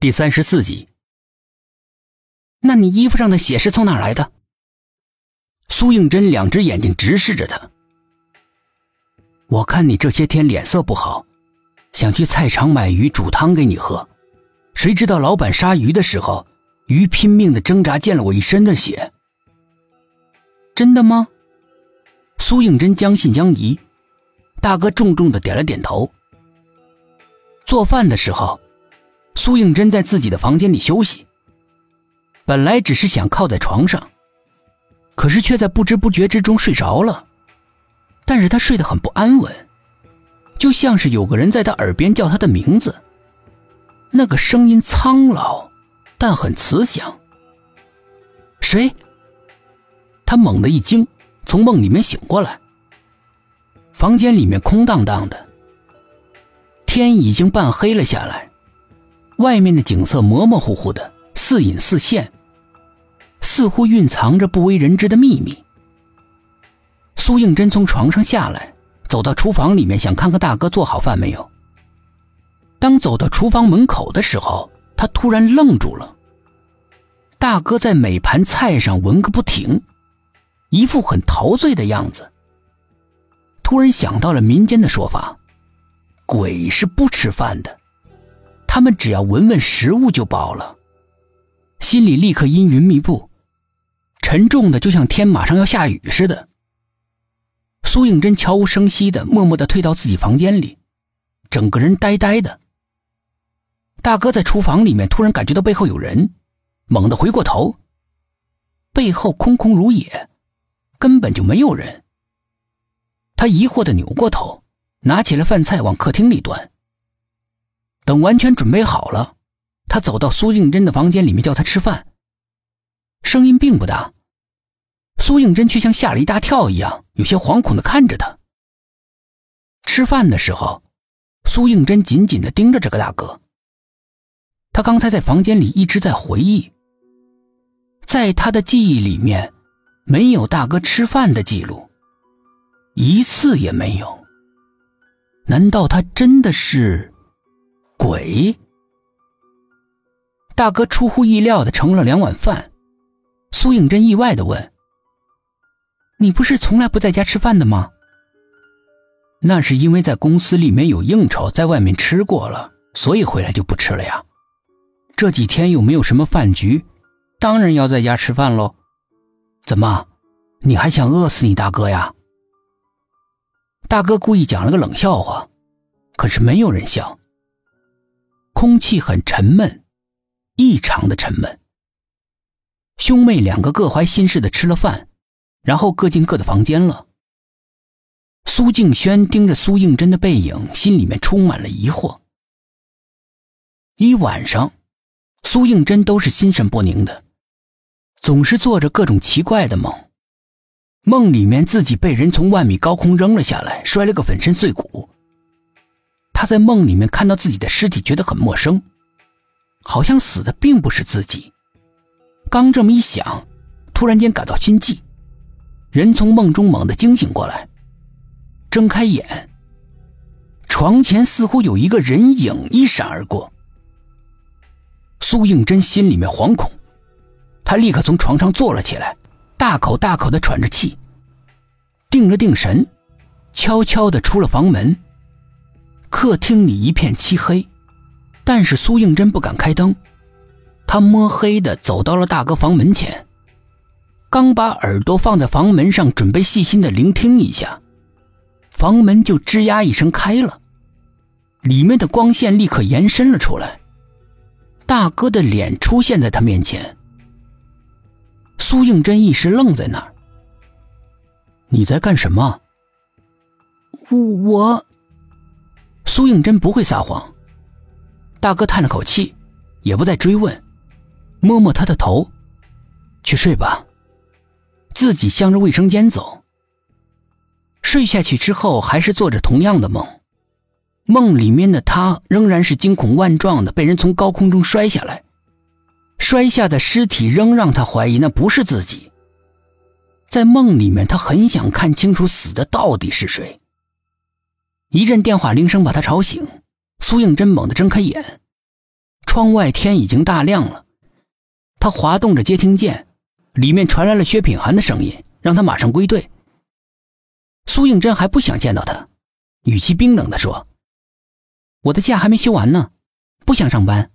第三十四集。那你衣服上的血是从哪来的？苏应真两只眼睛直视着他。我看你这些天脸色不好，想去菜场买鱼煮汤给你喝，谁知道老板杀鱼的时候，鱼拼命的挣扎，溅了我一身的血。真的吗？苏应真将信将疑，大哥重重的点了点头。做饭的时候。苏应真在自己的房间里休息，本来只是想靠在床上，可是却在不知不觉之中睡着了。但是他睡得很不安稳，就像是有个人在他耳边叫他的名字。那个声音苍老，但很慈祥。谁？他猛地一惊，从梦里面醒过来。房间里面空荡荡的，天已经半黑了下来。外面的景色模模糊糊的，似隐似现，似乎蕴藏着不为人知的秘密。苏应真从床上下来，走到厨房里面，想看看大哥做好饭没有。当走到厨房门口的时候，他突然愣住了。大哥在每盘菜上闻个不停，一副很陶醉的样子。突然想到了民间的说法，鬼是不吃饭的。他们只要闻闻食物就饱了，心里立刻阴云密布，沉重的就像天马上要下雨似的。苏应真悄无声息的默默的退到自己房间里，整个人呆呆的。大哥在厨房里面突然感觉到背后有人，猛地回过头，背后空空如也，根本就没有人。他疑惑的扭过头，拿起了饭菜往客厅里端。等完全准备好了，他走到苏应真的房间里面叫他吃饭。声音并不大，苏应真却像吓了一大跳一样，有些惶恐的看着他。吃饭的时候，苏应真紧紧的盯着这个大哥。他刚才在房间里一直在回忆，在他的记忆里面，没有大哥吃饭的记录，一次也没有。难道他真的是？鬼，大哥出乎意料的盛了两碗饭。苏应真意外的问：“你不是从来不在家吃饭的吗？”那是因为在公司里面有应酬，在外面吃过了，所以回来就不吃了呀。这几天又没有什么饭局，当然要在家吃饭喽。怎么，你还想饿死你大哥呀？大哥故意讲了个冷笑话，可是没有人笑。空气很沉闷，异常的沉闷。兄妹两个各怀心事的吃了饭，然后各进各的房间了。苏静轩盯着苏应真的背影，心里面充满了疑惑。一晚上，苏应真都是心神不宁的，总是做着各种奇怪的梦。梦里面自己被人从万米高空扔了下来，摔了个粉身碎骨。他在梦里面看到自己的尸体，觉得很陌生，好像死的并不是自己。刚这么一想，突然间感到心悸，人从梦中猛地惊醒过来，睁开眼，床前似乎有一个人影一闪而过。苏应真心里面惶恐，他立刻从床上坐了起来，大口大口的喘着气，定了定神，悄悄的出了房门。客厅里一片漆黑，但是苏应真不敢开灯。他摸黑的走到了大哥房门前，刚把耳朵放在房门上，准备细心的聆听一下，房门就吱呀一声开了，里面的光线立刻延伸了出来，大哥的脸出现在他面前。苏应真一时愣在那儿。你在干什么？我。苏应真不会撒谎，大哥叹了口气，也不再追问，摸摸他的头，去睡吧。自己向着卫生间走。睡下去之后，还是做着同样的梦，梦里面的他仍然是惊恐万状的，被人从高空中摔下来，摔下的尸体仍让他怀疑那不是自己。在梦里面，他很想看清楚死的到底是谁。一阵电话铃声把他吵醒，苏应真猛地睁开眼，窗外天已经大亮了。他滑动着接听键，里面传来了薛品涵的声音，让他马上归队。苏应真还不想见到他，语气冰冷地说：“我的假还没休完呢，不想上班。”